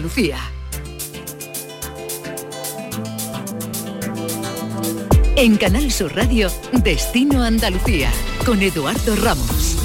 Lucía. En Canal Sur Radio, Destino Andalucía, con Eduardo Ramos.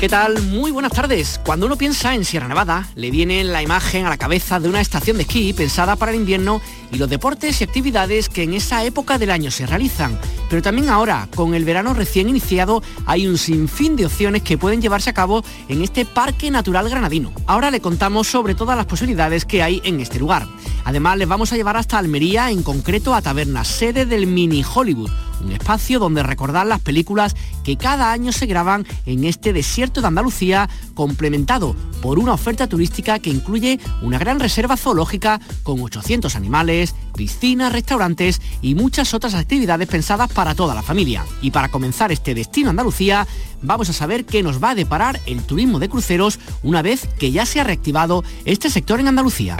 ¿Qué tal? Muy buenas tardes. Cuando uno piensa en Sierra Nevada, le viene la imagen a la cabeza de una estación de esquí pensada para el invierno y los deportes y actividades que en esa época del año se realizan. Pero también ahora, con el verano recién iniciado, hay un sinfín de opciones que pueden llevarse a cabo en este Parque Natural Granadino. Ahora le contamos sobre todas las posibilidades que hay en este lugar. Además, les vamos a llevar hasta Almería, en concreto a Taberna, sede del Mini Hollywood un espacio donde recordar las películas que cada año se graban en este desierto de Andalucía, complementado por una oferta turística que incluye una gran reserva zoológica con 800 animales, piscinas, restaurantes y muchas otras actividades pensadas para toda la familia. Y para comenzar este destino Andalucía, vamos a saber qué nos va a deparar el turismo de cruceros una vez que ya se ha reactivado este sector en Andalucía.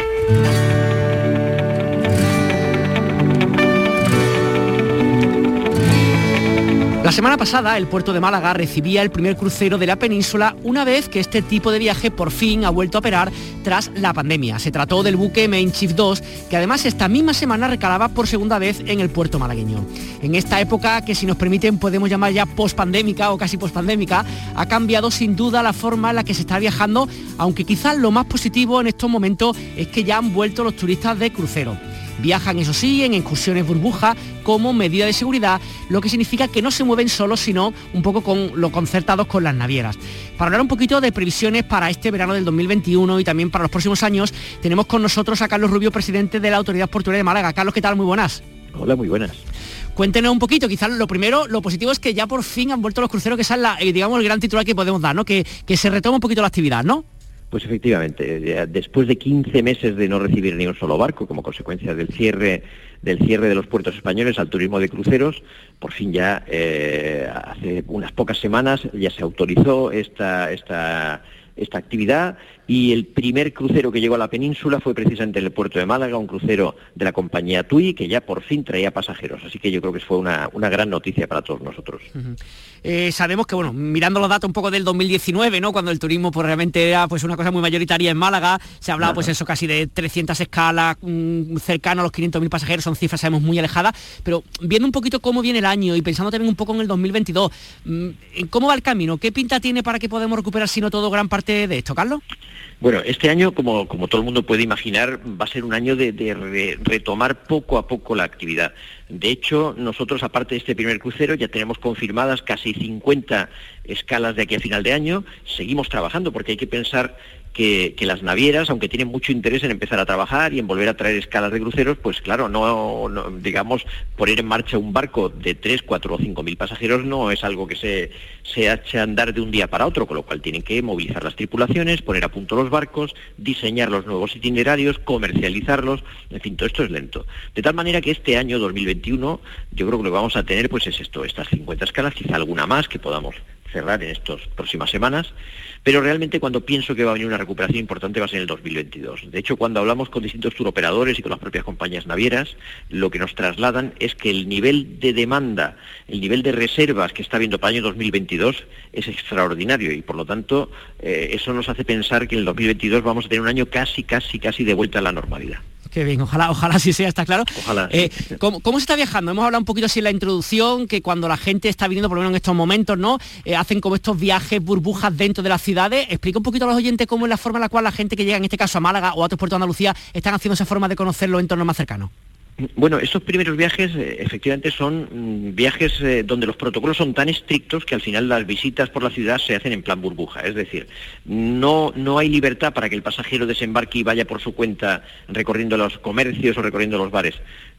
La semana pasada el puerto de Málaga recibía el primer crucero de la península una vez que este tipo de viaje por fin ha vuelto a operar tras la pandemia. Se trató del buque Main Chief 2 que además esta misma semana recalaba por segunda vez en el puerto malagueño. En esta época que si nos permiten podemos llamar ya post-pandémica o casi post-pandémica, ha cambiado sin duda la forma en la que se está viajando, aunque quizás lo más positivo en estos momentos es que ya han vuelto los turistas de crucero. Viajan, eso sí, en excursiones burbuja como medida de seguridad, lo que significa que no se mueven solos, sino un poco con lo concertados con las navieras. Para hablar un poquito de previsiones para este verano del 2021 y también para los próximos años, tenemos con nosotros a Carlos Rubio, presidente de la Autoridad Portuaria de Málaga. Carlos, ¿qué tal? Muy buenas. Hola, muy buenas. Cuéntenos un poquito, quizás lo primero, lo positivo es que ya por fin han vuelto los cruceros, que es la, eh, digamos, el gran titular que podemos dar, ¿no? Que, que se retoma un poquito la actividad, ¿no? Pues efectivamente, después de 15 meses de no recibir ni un solo barco, como consecuencia del cierre del cierre de los puertos españoles al turismo de cruceros, por fin ya eh, hace unas pocas semanas ya se autorizó esta, esta, esta actividad y el primer crucero que llegó a la península fue precisamente en el puerto de Málaga, un crucero de la compañía TUI que ya por fin traía pasajeros. Así que yo creo que fue una, gran noticia para todos nosotros. Eh, sabemos que, bueno, mirando los datos un poco del 2019, ¿no? Cuando el turismo pues, realmente era pues, una cosa muy mayoritaria en Málaga, se hablaba pues eso casi de 300 escalas, mm, cercano a los 500.000 pasajeros, son cifras, sabemos, muy alejadas, pero viendo un poquito cómo viene el año y pensando también un poco en el 2022, mm, ¿cómo va el camino? ¿Qué pinta tiene para que podamos recuperar, si no todo, gran parte de esto, Carlos? Bueno, este año, como, todo el mundo puede imaginar, va a ser un año de, retomar poco a poco la actividad. De hecho, nosotros, aparte de este primer crucero, ya tenemos confirmadas casi 50 escalas de aquí a final de año. Seguimos trabajando porque hay que pensar que, las navieras, aunque tienen mucho interés en empezar a trabajar y en volver a traer escalas de cruceros, pues claro, no, digamos, poner en marcha un barco de 3, 4 o 5 mil pasajeros no es algo que se, se a andar de un día para otro, con lo cual tienen que movilizar las tripulaciones, poner a punto los barcos, diseñar los nuevos itinerarios, comercializarlos, en fin, todo esto es lento. De tal manera que este año 2021 yo creo que lo que vamos a tener pues es esto, estas 50 escalas, quizá alguna más que podamos cerrar en estas próximas semanas, pero realmente cuando pienso que va a venir una recuperación importante va a ser en el 2022. De hecho, cuando hablamos con distintos turoperadores y con las propias compañías navieras, lo que nos trasladan es que el nivel de demanda, el nivel de reservas que está habiendo para el año 2022 es extraordinario y por lo tanto eh, eso nos hace pensar que en el 2022 vamos a tener un año casi, casi, casi de vuelta a la normalidad. Qué bien, ojalá, ojalá sí sea, está claro. Ojalá. Eh, ¿cómo, se está viajando? Hemos hablado un poquito así en la introducción, que cuando la gente está viniendo, por lo menos en estos momentos, ¿no? Eh, hacen como estos viajes, burbujas dentro de las ciudades. Explica un poquito a los oyentes cómo es la forma en la cual la gente que llega, en este caso a Málaga o a otros puertos de Andalucía, están haciendo esa forma de conocer los entornos más cercanos. Bueno, estos primeros viajes eh, efectivamente son mm, viajes eh, donde los protocolos son tan estrictos que al final las visitas por la ciudad se hacen en plan burbuja. Es decir, no, no hay libertad para que el pasajero desembarque y vaya por su cuenta recorriendo los comercios o recorriendo los bares.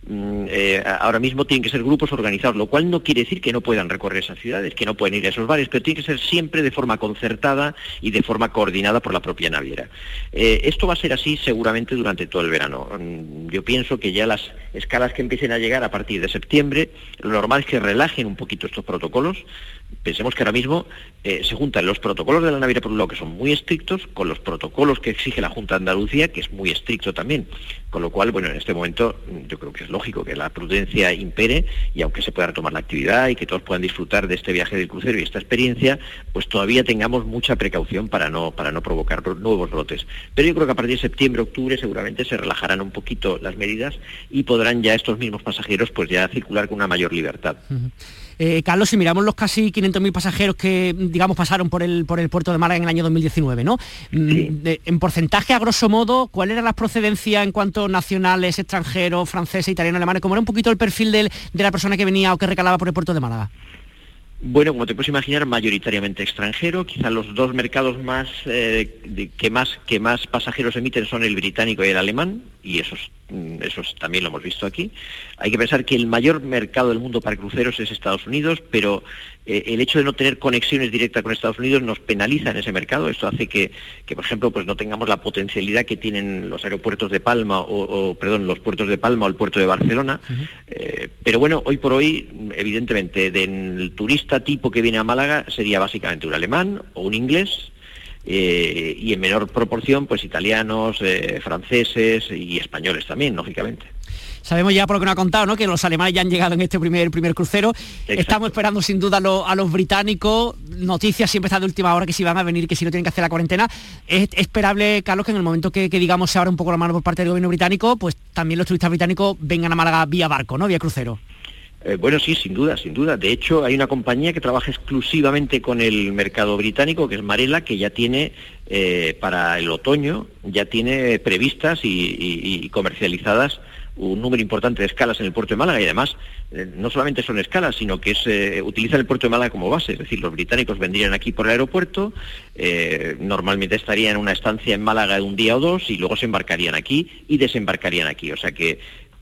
Mm, eh, ahora mismo tienen que ser grupos organizados, lo cual no quiere decir que no puedan recorrer esas ciudades, que no pueden ir a esos bares, pero tiene que ser siempre de forma concertada y de forma coordinada por la propia naviera. Eh, esto va a ser así seguramente durante todo el verano. Mm, yo pienso que ya las escalas que empiecen a llegar a partir de septiembre, lo normal es que relajen un poquito estos protocolos, Pensemos que ahora mismo eh, se juntan los protocolos de la naviera por un lado, que son muy estrictos, con los protocolos que exige la Junta de Andalucía, que es muy estricto también. Con lo cual, bueno, en este momento mm, yo creo que es lógico que la prudencia impere y aunque se pueda retomar la actividad y que todos puedan disfrutar de este viaje del crucero y esta experiencia, pues todavía tengamos mucha precaución para no, para no provocar nuevos brotes. Pero yo creo que a partir de septiembre, octubre seguramente se relajarán un poquito las medidas y podrán ya estos mismos pasajeros pues ya circular con una mayor libertad. Eh, Carlos, si miramos los casi 500.000 pasajeros que, digamos, pasaron por el, por el puerto de Málaga en el año 2019, ¿no? Mm, en porcentaje, a grosso modo, ¿cuál era la procedencia en cuanto nacionales, extranjeros, franceses, italianos, alemanes? ¿Cómo era un poquito el perfil de la persona que venía o que recalaba por el puerto de Málaga? Bueno, como te puedes imaginar, mayoritariamente extranjero. Quizá los dos mercados más, eh, que más que más pasajeros emiten son el británico y el alemán, y esos, mm, esos también lo hemos visto aquí. Hay que pensar que el mayor mercado del mundo para cruceros es Estados Unidos, pero eh, el hecho de no tener conexiones directas con Estados Unidos nos penaliza en ese mercado. Esto hace que, por ejemplo, pues no tengamos la potencialidad que tienen los aeropuertos de Palma o, perdón, los puertos de Palma o el puerto de Barcelona. Eh, pero bueno, hoy por hoy, evidentemente, del turista tipo que viene a Málaga sería básicamente un alemán o un inglés. Eh, y en menor proporción, pues italianos, franceses y españoles también, lógicamente. Sabemos ya por lo que nos ha contado, ¿no? Que los alemanes ya han llegado en este primer, primer crucero. Estamos esperando sin duda a los, británicos. Noticias siempre está de última hora que si van a venir, que si no tienen que hacer la cuarentena. Es esperable, Carlos, que en el momento que, digamos se abra un poco la mano por parte del gobierno británico, pues también los turistas británicos vengan a Málaga vía barco, ¿no? Vía crucero. Eh, bueno, sí, sin duda, sin duda. De hecho, hay una compañía que trabaja exclusivamente con el mercado británico, que es Marela, que ya tiene eh, para el otoño, ya tiene previstas y comercializadas un número importante de escalas en el puerto de Málaga. Y además eh, no solamente son escalas, sino que es, eh, utilizan el puerto de Málaga como base, es decir, los británicos vendrían aquí por el aeropuerto, normalmente estarían en una estancia en Málaga de un día o dos y luego se embarcarían aquí y desembarcarían aquí, o sea que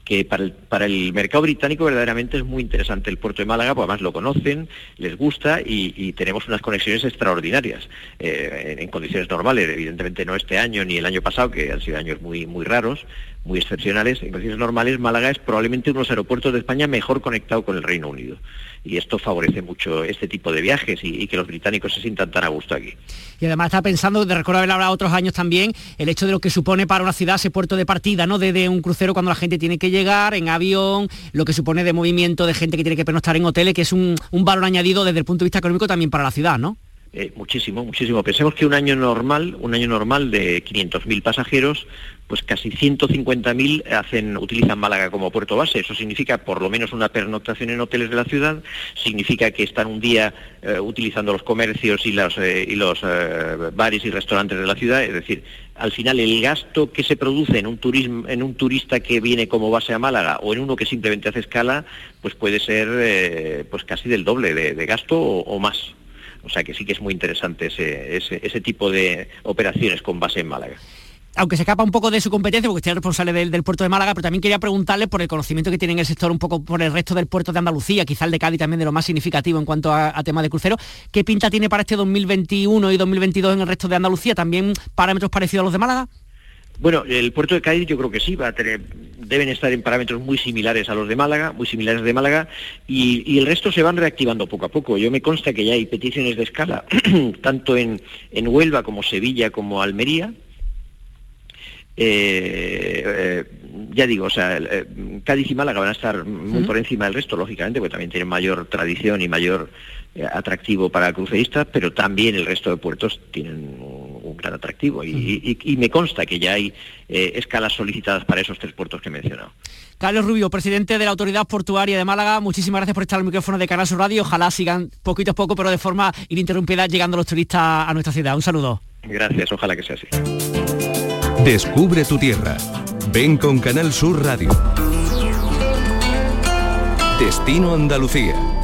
que para el, mercado británico verdaderamente es muy interesante. El puerto de Málaga, porque además lo conocen, les gusta y, tenemos unas conexiones extraordinarias en, condiciones normales, evidentemente no este año ni el año pasado, que han sido años muy, muy raros, muy excepcionales. En condiciones normales, Málaga es probablemente uno de los aeropuertos de España mejor conectado con el Reino Unido. Y esto favorece mucho este tipo de viajes y, que los británicos se sientan tan a gusto aquí. Y además está pensando, de recordar haber hablado otros años también, el hecho de lo que supone para una ciudad ese puerto de partida, ¿no? De, un crucero cuando la gente tiene que llegar en avión, lo que supone de movimiento de gente que tiene que pernoctar en hoteles, que es un, un valor añadido desde el punto de vista económico también para la ciudad, ¿no? Eh, muchísimo, muchísimo. Pensemos que un año normal, un año normal de 500.000 pasajeros, pues casi 150.000 hacen, utilizan Málaga como puerto base. Eso significa por lo menos una pernoctación en hoteles de la ciudad, significa que están un día eh, utilizando los comercios y los, eh, y los bares y restaurantes de la ciudad. Es decir, al final el gasto que se produce en un, turismo, en un turista que viene como base a Málaga o en uno que simplemente hace escala, pues puede ser pues casi del doble de, gasto o más. O sea que sí que es muy interesante ese, ese, tipo de operaciones con base en Málaga aunque se escapa un poco de su competencia, porque usted es responsable del, puerto de Málaga, pero también quería preguntarle por el conocimiento que tiene en el sector un poco por el resto del puerto de Andalucía, quizá el de Cádiz también de lo más significativo en cuanto a, tema de crucero. ¿Qué pinta tiene para este 2021 y 2022 en el resto de Andalucía? ¿También parámetros parecidos a los de Málaga? Bueno, el puerto de Cádiz yo creo que sí, va a tener, deben estar en parámetros muy similares a los de Málaga, muy similares de Málaga, y, el resto se van reactivando poco a poco. Yo me consta que ya hay peticiones de escala, tanto en, Huelva como Sevilla como Almería. Eh, eh, ya digo, o sea, eh, Cádiz y Málaga van a estar muy por encima del resto, lógicamente, porque también tienen mayor tradición y mayor eh, atractivo para cruceristas, pero también el resto de puertos tienen un, gran atractivo y, me consta que ya hay eh, escalas solicitadas para esos tres puertos que he mencionado. Carlos Rubio, presidente de la Autoridad Portuaria de Málaga, muchísimas gracias por estar al micrófono de Canal Sur Radio. Ojalá sigan poquito a poco, pero de forma ininterrumpida, llegando los turistas a nuestra ciudad. Un saludo. Gracias, ojalá que sea así. Descubre tu tierra. Ven con Canal Sur Radio. Destino Andalucía.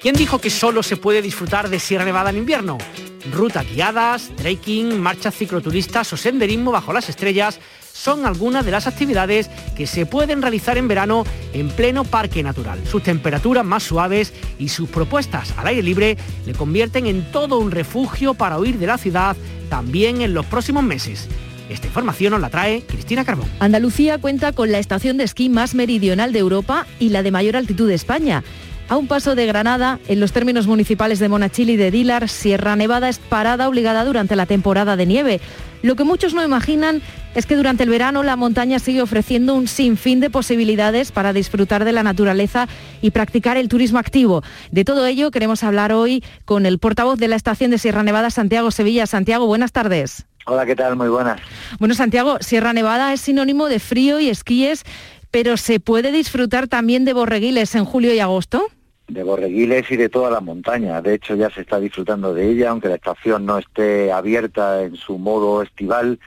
¿Quién dijo que solo se puede disfrutar de Sierra Nevada en invierno? Rutas guiadas, trekking, marchas cicloturistas o senderismo bajo las estrellas son algunas de las actividades que se pueden realizar en verano en pleno parque natural. Sus temperaturas más suaves y sus propuestas al aire libre le convierten en todo un refugio para huir de la ciudad también en los próximos meses. Esta información nos la trae Cristina Carbón. Andalucía cuenta con la estación de esquí más meridional de Europa y la de mayor altitud de España. A un paso de Granada, en los términos municipales de Monachil y de Dilar, Sierra Nevada es parada obligada durante la temporada de nieve. Lo que muchos no imaginan es que durante el verano la montaña sigue ofreciendo un sinfín de posibilidades para disfrutar de la naturaleza y practicar el turismo activo. De todo ello queremos hablar hoy con el portavoz de la estación de Sierra Nevada, Santiago Sevilla. Santiago, buenas tardes. Hola, ¿qué tal? Muy buenas. Bueno, Santiago, Sierra Nevada es sinónimo de frío y esquíes, pero ¿se puede disfrutar también de borreguiles en julio y agosto? De Borreguiles y de toda la montaña. De hecho, ya se está disfrutando de ella, aunque la estación no esté abierta en su modo estival.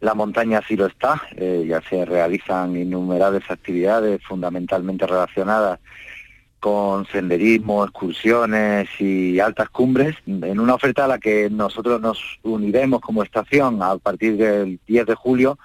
La montaña sí lo está, eh, ya se realizan innumerables actividades fundamentalmente relacionadas con senderismo, excursiones y altas cumbres, en una oferta a la que nosotros nos uniremos como estación a partir del 10 de julio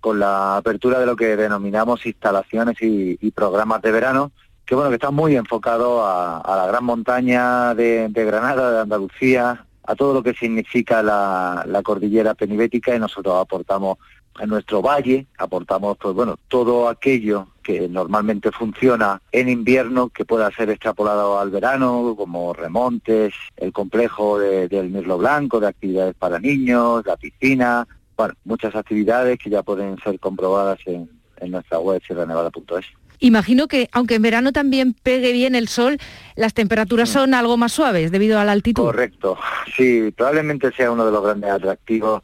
con la apertura de lo que denominamos instalaciones y programas de verano, que bueno, que está muy enfocado a, la gran montaña de, Granada, de Andalucía, a todo lo que significa la, cordillera penibética y nosotros aportamos en nuestro valle, aportamos pues bueno, todo aquello que normalmente funciona en invierno, que pueda ser extrapolado al verano, como remontes, el complejo del Mirlo Blanco, de actividades para niños, la piscina, bueno, muchas actividades que ya pueden ser comprobadas en, en nuestra web sierranevada.es. Imagino que, aunque en verano también pegue bien el sol, las temperaturas mm. son algo más suaves debido a la altitud. Correcto, sí, probablemente sea uno de los grandes atractivos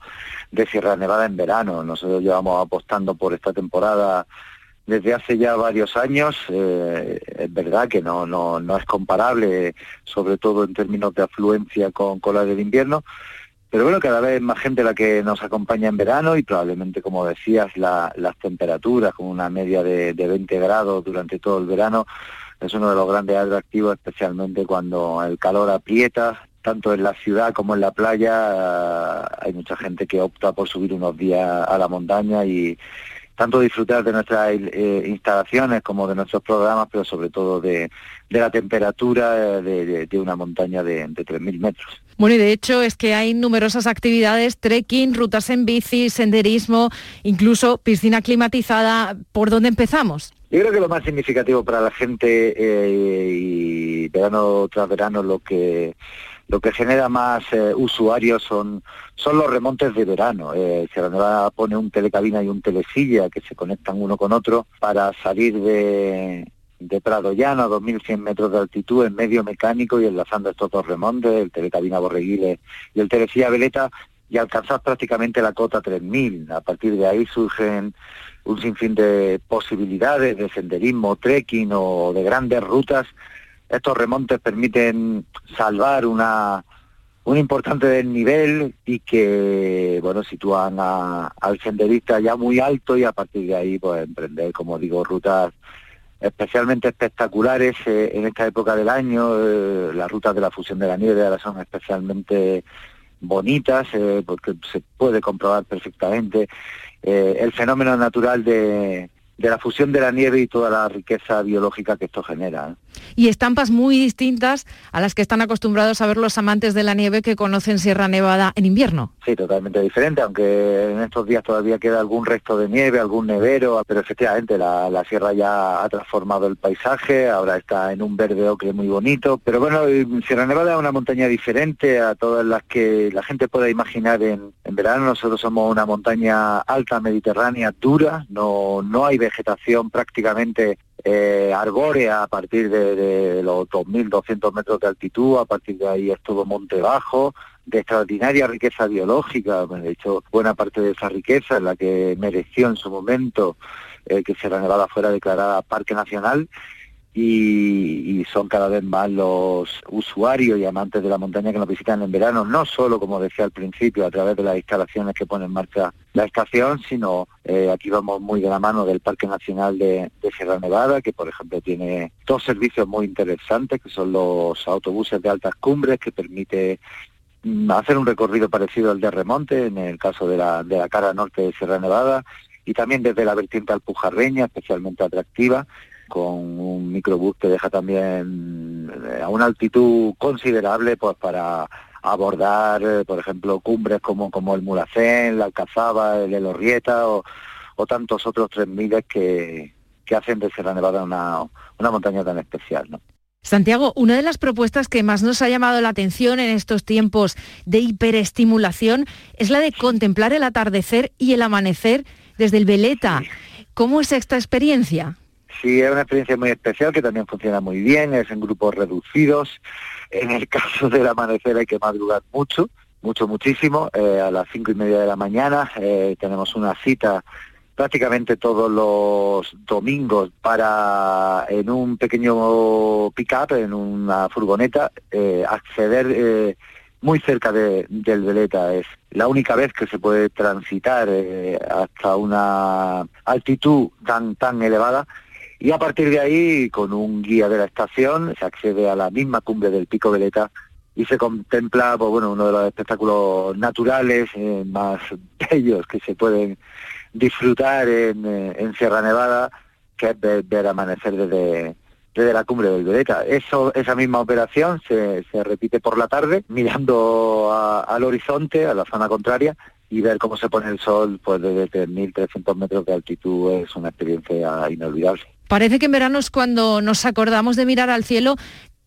de Sierra Nevada en verano. Nosotros llevamos apostando por esta temporada desde hace ya varios años. Eh, es verdad que no, no, no es comparable, sobre todo en términos de afluencia con, con la del invierno, pero bueno, cada vez más gente la que nos acompaña en verano y probablemente, como decías, las temperaturas con una media de, 20 grados durante todo el verano es uno de los grandes atractivos, especialmente cuando el calor aprieta, tanto en la ciudad como en la playa. hay mucha gente que opta por subir unos días a la montaña y tanto disfrutar de nuestras eh, instalaciones como de nuestros programas, pero sobre todo de, la temperatura de, una montaña de, de 3.000 metros. Bueno, y de hecho es que hay numerosas actividades, trekking, rutas en bici, senderismo, incluso piscina climatizada. ¿Por dónde empezamos? Yo creo que lo más significativo para la gente eh, y verano tras verano lo que lo que genera más eh, usuarios son son los remontes de verano. Eh, Sierra Nevada pone un telecabina y un telesilla que se conectan uno con otro para salir de, de Prado Llano a 2.100 metros de altitud en medio mecánico y enlazando estos dos remontes, el telecabina Borreguiles y el telesilla Veleta, y alcanzar prácticamente la cota 3.000. A partir de ahí surgen un sinfín de posibilidades de senderismo, trekking o de grandes rutas. Estos remontes permiten salvar una, un importante desnivel y que bueno sitúan al senderista ya muy alto y a partir de ahí pues emprender como digo rutas especialmente espectaculares eh, en esta época del año. Eh, las rutas de la fusión de la nieve ahora son especialmente bonitas eh, porque se puede comprobar perfectamente el fenómeno natural de, de la fusión de la nieve y toda la riqueza biológica que esto genera. Y estampas muy distintas a las que están acostumbrados a ver los amantes de la nieve que conocen Sierra Nevada en invierno. Sí, totalmente diferente, aunque en estos días todavía queda algún resto de nieve, algún nevero, pero efectivamente la, sierra ya ha transformado el paisaje, ahora está en un verde ocre muy bonito. Pero bueno, Sierra Nevada es una montaña diferente a todas las que la gente pueda imaginar en, en verano. Nosotros somos una montaña alta, mediterránea, dura, no, no hay vegetación prácticamente eh, a partir de, los 2.200 metros de altitud, a partir de ahí es todo monte bajo, de extraordinaria riqueza biológica, de hecho buena parte de esa riqueza es la que mereció en su momento eh, que Sierra Nevada fuera declarada Parque Nacional y, son cada vez más los usuarios y amantes de la montaña que nos visitan en verano, no solo, como decía al principio, a través de las instalaciones que pone en marcha la estación, sino eh, aquí vamos muy de la mano del Parque Nacional de, Sierra Nevada, que por ejemplo tiene dos servicios muy interesantes, que son los autobuses de altas cumbres, que permite mm, hacer un recorrido parecido al de remonte, en el caso de la, de la cara norte de Sierra Nevada, y también desde la vertiente alpujarreña, especialmente atractiva, con un microbús que deja también eh, a una altitud considerable pues para abordar, eh, por ejemplo, cumbres como, como el Mulacén, la Alcazaba, el Elorrieta o, o tantos otros tres miles que, que hacen de Sierra Nevada una, una montaña tan especial. ¿no? Santiago, una de las propuestas que más nos ha llamado la atención en estos tiempos de hiperestimulación es la de contemplar el atardecer y el amanecer desde el Veleta. ¿Cómo es esta experiencia? Sí, es una experiencia muy especial que también funciona muy bien, es en grupos reducidos. En el caso del amanecer hay que madrugar mucho, mucho, muchísimo. Eh, a las cinco y media de la mañana eh, tenemos una cita prácticamente todos los domingos para en un pequeño pick-up, en una furgoneta, eh, acceder muy cerca de, del Veleta. Es la única vez que se puede transitar hasta una altitud tan, tan elevada. Y a partir de ahí, con un guía de la estación, se accede a la misma cumbre del Pico Veleta y se contempla pues, bueno, uno de los espectáculos naturales más bellos que se pueden disfrutar en, eh, Sierra Nevada, que es ver, amanecer desde, desde la cumbre del Veleta. Eso, esa misma operación se, se repite por la tarde, mirando al horizonte, a la zona contraria, y ver cómo se pone el sol pues desde 3.300 metros de altitud es una experiencia inolvidable. Parece que en verano es cuando nos acordamos de mirar al cielo,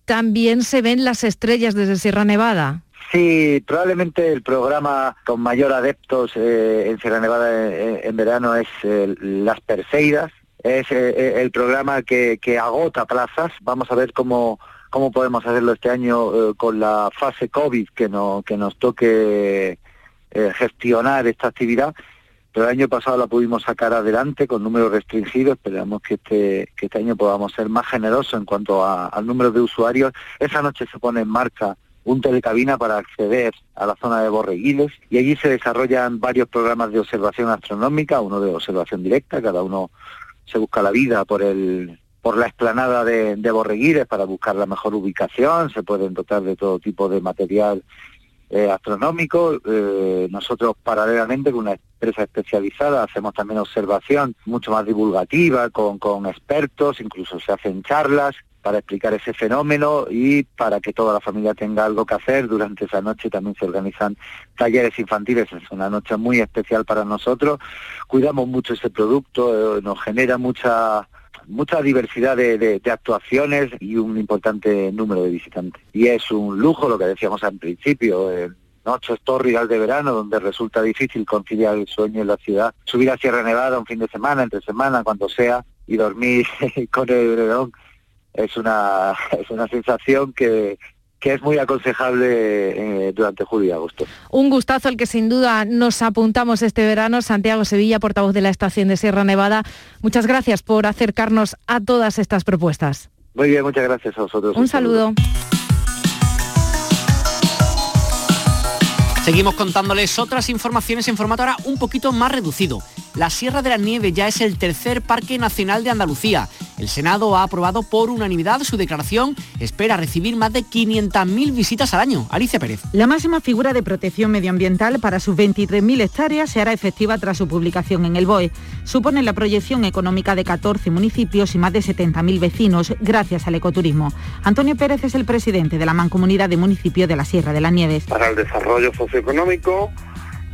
también se ven las estrellas desde Sierra Nevada. Sí, probablemente el programa con mayor adeptos eh, en Sierra Nevada eh, en, verano es eh, Las Perseidas. Es el programa que, agota plazas. Vamos a ver cómo, cómo podemos hacerlo este año con la fase COVID que, no, que nos toque gestionar esta actividad. Pero el año pasado la pudimos sacar adelante con números restringidos. Esperamos que este, que este año podamos ser más generosos en cuanto al número de usuarios. Esa noche se pone en marcha un telecabina para acceder a la zona de Borreguiles y allí se desarrollan varios programas de observación astronómica, uno de observación directa, cada uno se busca la vida por el por la explanada de, de Borreguiles para buscar la mejor ubicación, se pueden dotar de todo tipo de material eh, astronómico. Eh, nosotros paralelamente con una empresa especializada hacemos también observación mucho más divulgativa con, con expertos, incluso se hacen charlas para explicar ese fenómeno y para que toda la familia tenga algo que hacer. Durante esa noche también se organizan talleres infantiles, es una noche muy especial para nosotros. Cuidamos mucho ese producto, eh, nos genera mucha mucha diversidad de, actuaciones y un importante número de visitantes. Y es un lujo, lo que decíamos al principio, eh, noches tórridas de verano donde resulta difícil conciliar el sueño en la ciudad, subir a Sierra Nevada un fin de semana, entre semana, cuando sea, y dormir con el edredón es una, es una sensación que, que es muy aconsejable eh, durante julio y agosto. Un gustazo al que sin duda nos apuntamos este verano. Santiago Sevilla, portavoz de la estación de Sierra Nevada. Muchas gracias por acercarnos a todas estas propuestas. Muy bien, muchas gracias a vosotros. Un, saludo. Seguimos contándoles otras informaciones en formato ahora un poquito más reducido. La Sierra de la Nieve ya es el tercer Parque Nacional de Andalucía. El Senado ha aprobado por unanimidad su declaración. Espera recibir más de 500.000 visitas al año. Alicia Pérez. La máxima figura de protección medioambiental para sus 23.000 hectáreas se hará efectiva tras su publicación en el BOE. Supone la proyección económica de 14 municipios y más de 70.000 vecinos gracias al ecoturismo. Antonio Pérez es el presidente de la Mancomunidad de Municipios de la Sierra de las Nieves. Para el desarrollo socioeconómico,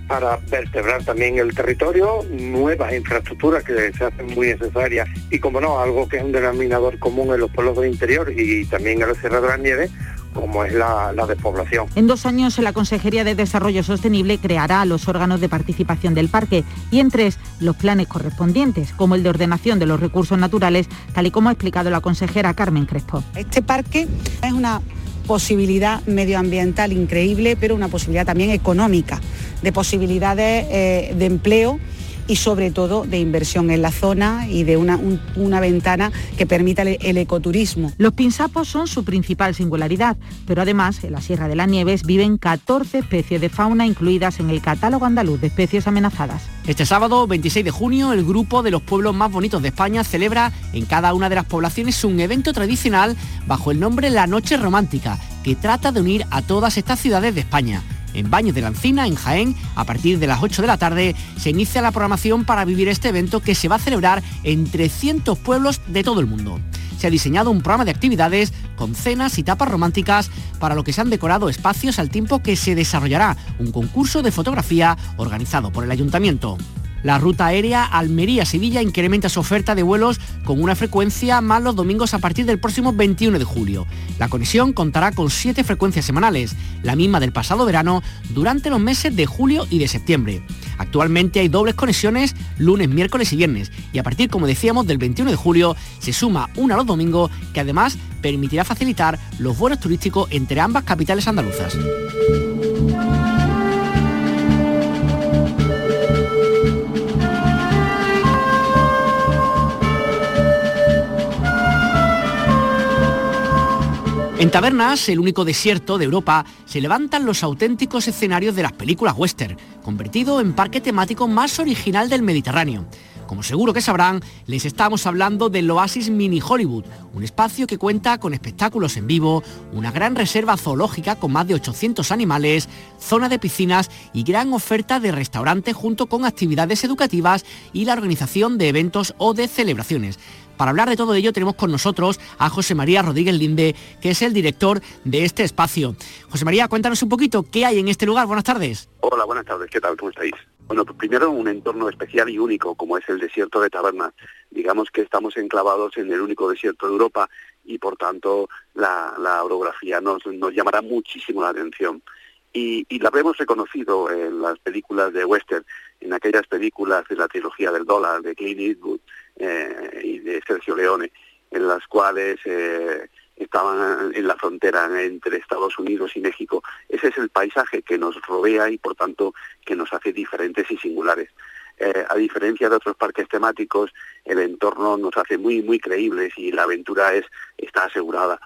para vertebrar también el territorio, nuevas infraestructuras que se hacen muy necesarias y como no, algo que es un denominador común en los pueblos del interior y también en la Sierra de la Nieve, como es la, la, despoblación. En dos años la Consejería de Desarrollo Sostenible creará los órganos de participación del parque y en tres los planes correspondientes, como el de ordenación de los recursos naturales, tal y como ha explicado la consejera Carmen Crespo. Este parque es una posibilidad medioambiental increíble, pero una posibilidad también económica, de posibilidades eh, de empleo y sobre todo de inversión en la zona y de una, una ventana que permita el, ecoturismo. Los pinsapos son su principal singularidad, pero además en la Sierra de las Nieves viven 14 especies de fauna incluidas en el catálogo andaluz de especies amenazadas. Este sábado 26 de junio el grupo de los pueblos más bonitos de España celebra en cada una de las poblaciones un evento tradicional bajo el nombre La Noche Romántica, que trata de unir a todas estas ciudades de España. En Baños de la Encina, en Jaén, a partir de las 8 de la tarde, se inicia la programación para vivir este evento que se va a celebrar en 300 pueblos de todo el mundo se ha diseñado un programa de actividades con cenas y tapas románticas para lo que se han decorado espacios al tiempo que se desarrollará un concurso de fotografía organizado por el ayuntamiento. La ruta aérea Almería-Sevilla incrementa su oferta de vuelos con una frecuencia más los domingos a partir del próximo 21 de julio. La conexión contará con siete frecuencias semanales, la misma del pasado verano, durante los meses de julio y de septiembre. Actualmente hay dobles conexiones lunes, miércoles y viernes y a partir, como decíamos, del 21 de julio se suma una los domingos que además permitirá facilitar los vuelos turísticos entre ambas capitales andaluzas. En Tabernas, el único desierto de Europa, se levantan los auténticos escenarios de las películas western, convertido en parque temático más original del Mediterráneo. Como seguro que sabrán, les estamos hablando del Oasis Mini Hollywood, un espacio que cuenta con espectáculos en vivo, una gran reserva zoológica con más de 800 animales, zona de piscinas y gran oferta de restaurantes junto con actividades educativas y la organización de eventos o de celebraciones. Para hablar de todo ello tenemos con nosotros a José María Rodríguez Linde, que es el director de este espacio. José María, cuéntanos un poquito qué hay en este lugar. Buenas tardes. Hola, buenas tardes. ¿Qué tal? ¿Cómo estáis? Bueno, pues primero un entorno especial y único como es el desierto de Taberna. Digamos que estamos enclavados en el único desierto de Europa y por tanto la, orografía nos, nos llamará muchísimo la atención. Y, y, la hemos reconocido en las películas de western, en aquellas películas de la trilogía del dólar, de Clint Eastwood, eh, y de Sergio Leone, en las cuales eh, estaban en la frontera entre Estados Unidos y México. Ese es el paisaje que nos rodea y por tanto que nos hace diferentes y singulares. Eh, a diferencia de otros parques temáticos, el entorno nos hace muy, muy creíbles y la aventura es, está asegurada.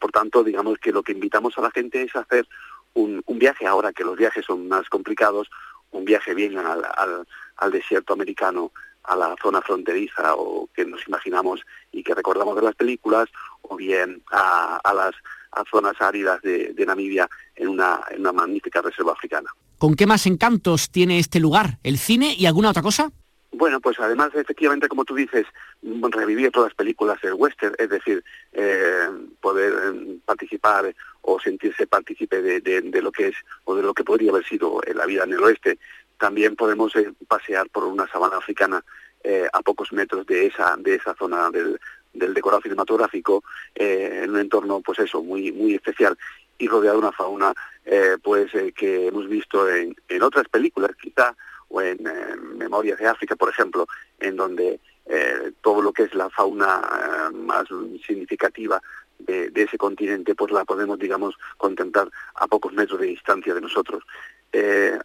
por tanto, digamos que lo que invitamos a la gente es hacer un, viaje ahora que los viajes son más complicados, un viaje bien al, al desierto americano, a la zona fronteriza o que nos imaginamos y que recordamos de las películas, o bien a, las zonas áridas de, Namibia en una, en una magnífica reserva africana. ¿Con qué más encantos tiene este lugar? ¿El cine y alguna otra cosa? Bueno, pues además, efectivamente, como tú dices, revivir todas las películas del western, es decir, eh, poder em, participar o sentirse partícipe de, de, lo que es o de lo que podría haber sido la vida en el oeste también podemos eh, pasear por una sabana africana eh, a pocos metros de esa, de esa zona del, del decorado cinematográfico, eh, en un entorno, pues eso, muy, muy especial y rodeado de una fauna, pues que hemos visto en, en otras películas, quizá, o en, Memorias de África, por ejemplo, en donde todo lo que es la fauna más significativa de, de, ese continente, pues la podemos, digamos, contemplar a pocos metros de distancia de nosotros.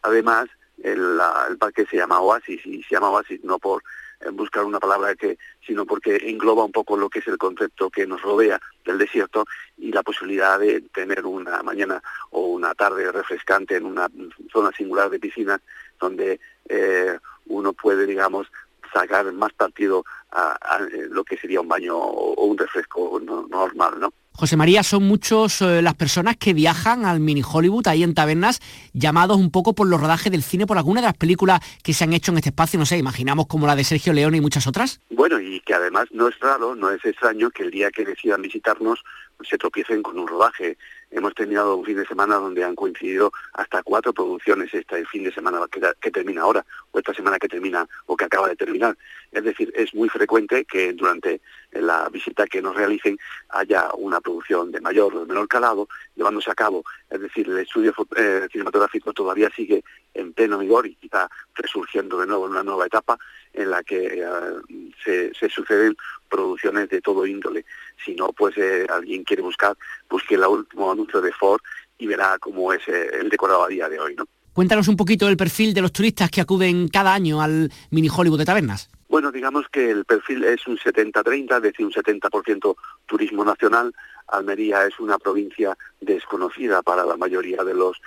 además, el, parque se llama Oasis y se llama Oasis no por eh, buscar una palabra que, sino porque engloba un poco lo que es el concepto que nos rodea del desierto y la posibilidad de tener una mañana o una tarde refrescante en una zona singular de piscinas donde eh, uno puede, digamos, sacar más partido a, lo que sería un baño o, un refresco normal, ¿no? José María, son muchos eh, las personas que viajan al mini Hollywood ahí en Tabernas, llamados un poco por los rodajes del cine, por alguna de las películas que se han hecho en este espacio, no sé, imaginamos como la de Sergio León y muchas otras. Bueno, y que además no es raro, no es extraño que el día que decidan visitarnos se tropiecen con un rodaje. Hemos terminado un fin de semana donde han coincidido hasta cuatro producciones este fin de semana que, termina ahora, o esta semana que termina, o que acaba de terminar. Es decir, es muy frecuente que durante la visita que nos realicen haya una producción de mayor o de menor calado llevándose a cabo. Es decir, el estudio eh, cinematográfico todavía sigue en pleno vigor y está resurgiendo de nuevo en una nueva etapa en la que eh, se, se, suceden producciones de todo índole. Si no, pues eh, alguien quiere buscar, busque el último anuncio de Ford y verá cómo es eh, el decorado a día de hoy, ¿no? Cuéntanos un poquito el perfil de los turistas que acuden cada año al Mini Hollywood de Tabernas. Bueno, digamos que el perfil es un 70-30, es decir, un 70% turismo nacional. Almería es una provincia desconocida para la mayoría de los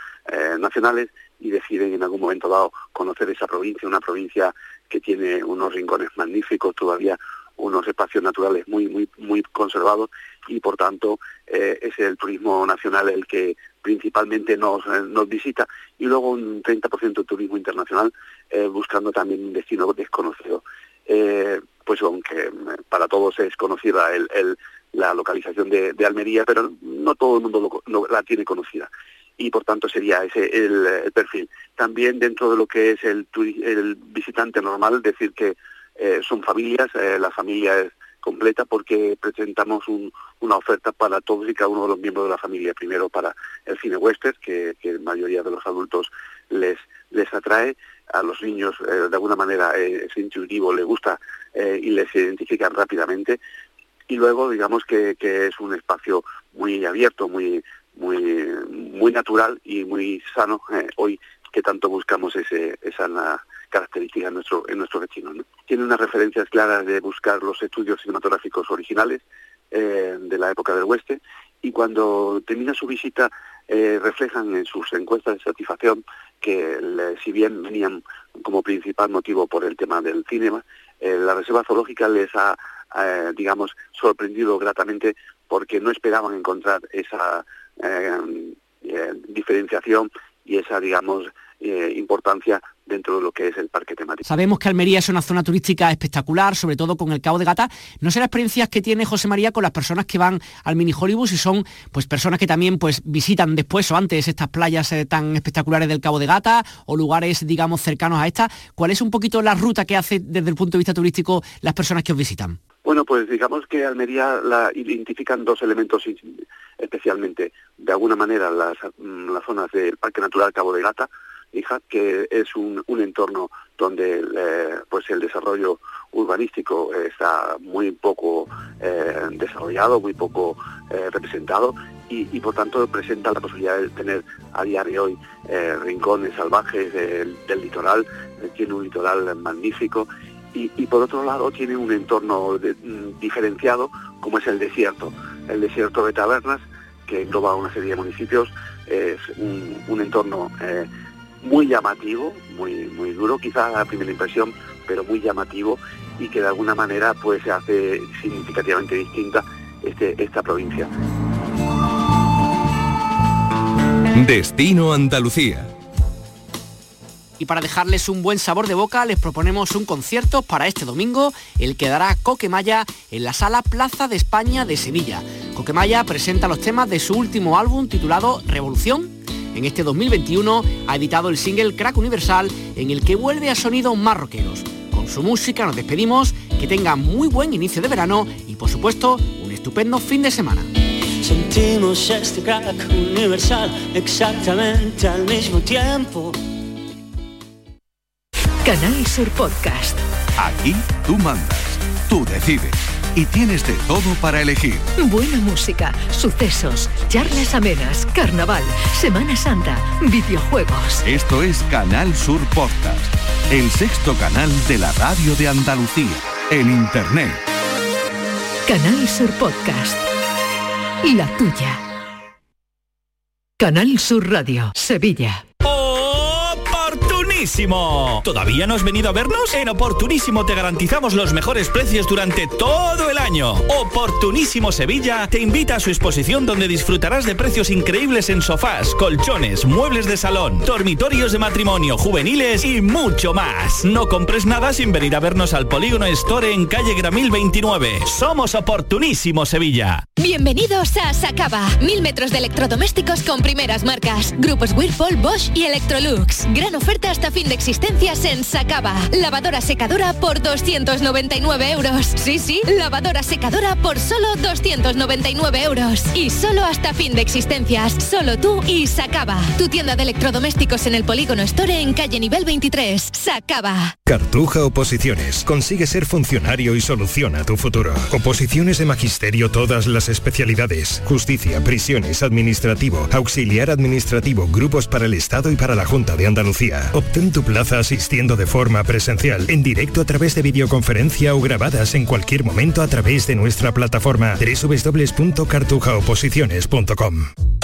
nacionales y deciden en algún momento dado conocer esa provincia, una provincia que tiene unos rincones magníficos, todavía unos espacios naturales muy muy muy conservados y por tanto eh, es el turismo nacional el que principalmente nos, nos visita y luego un 30% de turismo internacional buscando también un destino desconocido. pues aunque para todos es conocida la localización de, Almería, pero no todo el mundo la tiene conocida y por tanto sería ese el, perfil. También dentro de lo que es el, el visitante normal, decir que eh, son familias, eh, la familia es completa porque presentamos una oferta para todos y cada uno de los miembros de la familia. Primero para el cine western, que, la mayoría de los adultos les, les atrae, a los niños eh, de alguna manera es intuitivo, les gusta y les identifican rápidamente. Y luego digamos que, que es un espacio muy abierto, muy muy muy natural y muy sano eh, hoy que tanto buscamos ese, esa característica en nuestro en nuestro destino. Tiene unas referencias claras de buscar los estudios cinematográficos originales eh, de la época del oeste y cuando termina su visita eh, reflejan en sus encuestas de satisfacción que si bien venían como principal motivo por el tema del cine, la reserva zoológica les ha, digamos, sorprendido gratamente porque no esperaban encontrar esa eh, eh, diferenciación y esa, digamos, eh, importancia dentro de lo que es el parque temático. Sabemos que Almería es una zona turística espectacular, sobre todo con el Cabo de Gata. No sé las experiencias que tiene José María con las personas que van al mini Hollywood y son pues personas que también pues visitan después o antes estas playas tan espectaculares del Cabo de Gata o lugares digamos cercanos a esta. ¿Cuál es un poquito la ruta que hace desde el punto de vista turístico las personas que os visitan? Bueno, pues digamos que Almería la identifican dos elementos especialmente. De alguna manera las, mm, las zonas del Parque Natural Cabo de Gata, que es un, entorno donde eh, pues el desarrollo urbanístico está muy poco eh, desarrollado, muy poco eh, representado y, por tanto presenta la posibilidad de tener a día de hoy rincones salvajes del, litoral, tiene un litoral magnífico y, por otro lado tiene un entorno mm, diferenciado como es el desierto, el desierto de Tabernas, que engloba una serie de municipios, es un, entorno muy llamativo, muy, muy duro quizás a primera impresión, pero muy llamativo y que de alguna manera pues se hace significativamente distinta este, esta provincia. Destino Andalucía y para dejarles un buen sabor de boca les proponemos un concierto para este domingo, el que dará Coquemaya en la sala Plaza de España de Sevilla. Coquemaya presenta los temas de su último álbum titulado Revolución. En este 2021 ha editado el single Crack Universal en el que vuelve a sonidos marroqueros. Con su música nos despedimos, que tenga muy buen inicio de verano y por supuesto un estupendo fin de semana. Sentimos este crack universal exactamente al mismo tiempo. Canal Sur Podcast. Aquí tú mandas, tú decides y tienes de todo para elegir. Buena música, sucesos, charlas amenas, carnaval, Semana Santa, videojuegos. Esto es Canal Sur Podcast, el sexto canal de la radio de Andalucía, en Internet. Canal Sur Podcast. La tuya. Canal Sur Radio, Sevilla. ¿Todavía no has venido a vernos? En Oportunísimo te garantizamos los mejores precios durante todo el año. Oportunísimo Sevilla te invita a su exposición donde disfrutarás de precios increíbles en sofás, colchones, muebles de salón, dormitorios de matrimonio, juveniles y mucho más. No compres nada sin venir a vernos al Polígono Store en calle Gramil 29. Somos Oportunísimo Sevilla. Bienvenidos a Sacaba. Mil metros de electrodomésticos con primeras marcas. Grupos Whirlpool, Bosch y Electrolux. Gran oferta hasta fin de existencias en Sacaba. Lavadora secadora por 299 euros. Sí, sí, lavadora secadora por solo 299 euros. Y solo hasta fin de existencias. Solo tú y Sacaba. Tu tienda de electrodomésticos en el Polígono Store en calle nivel 23. Sacaba. Cartuja Oposiciones. Consigue ser funcionario y soluciona tu futuro. Oposiciones de magisterio todas las especialidades. Justicia, prisiones, administrativo, auxiliar administrativo, grupos para el Estado y para la Junta de Andalucía. Tu plaza asistiendo de forma presencial, en directo a través de videoconferencia o grabadas en cualquier momento a través de nuestra plataforma www.cartujaoposiciones.com.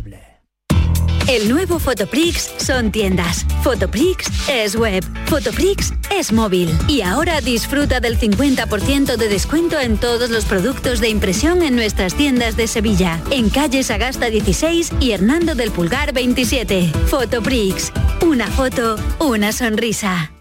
El nuevo Fotoprix son tiendas. Fotoprix es web. Fotoprix es móvil. Y ahora disfruta del 50% de descuento en todos los productos de impresión en nuestras tiendas de Sevilla. En calle Sagasta 16 y Hernando del Pulgar 27. Fotoprix. Una foto, una sonrisa.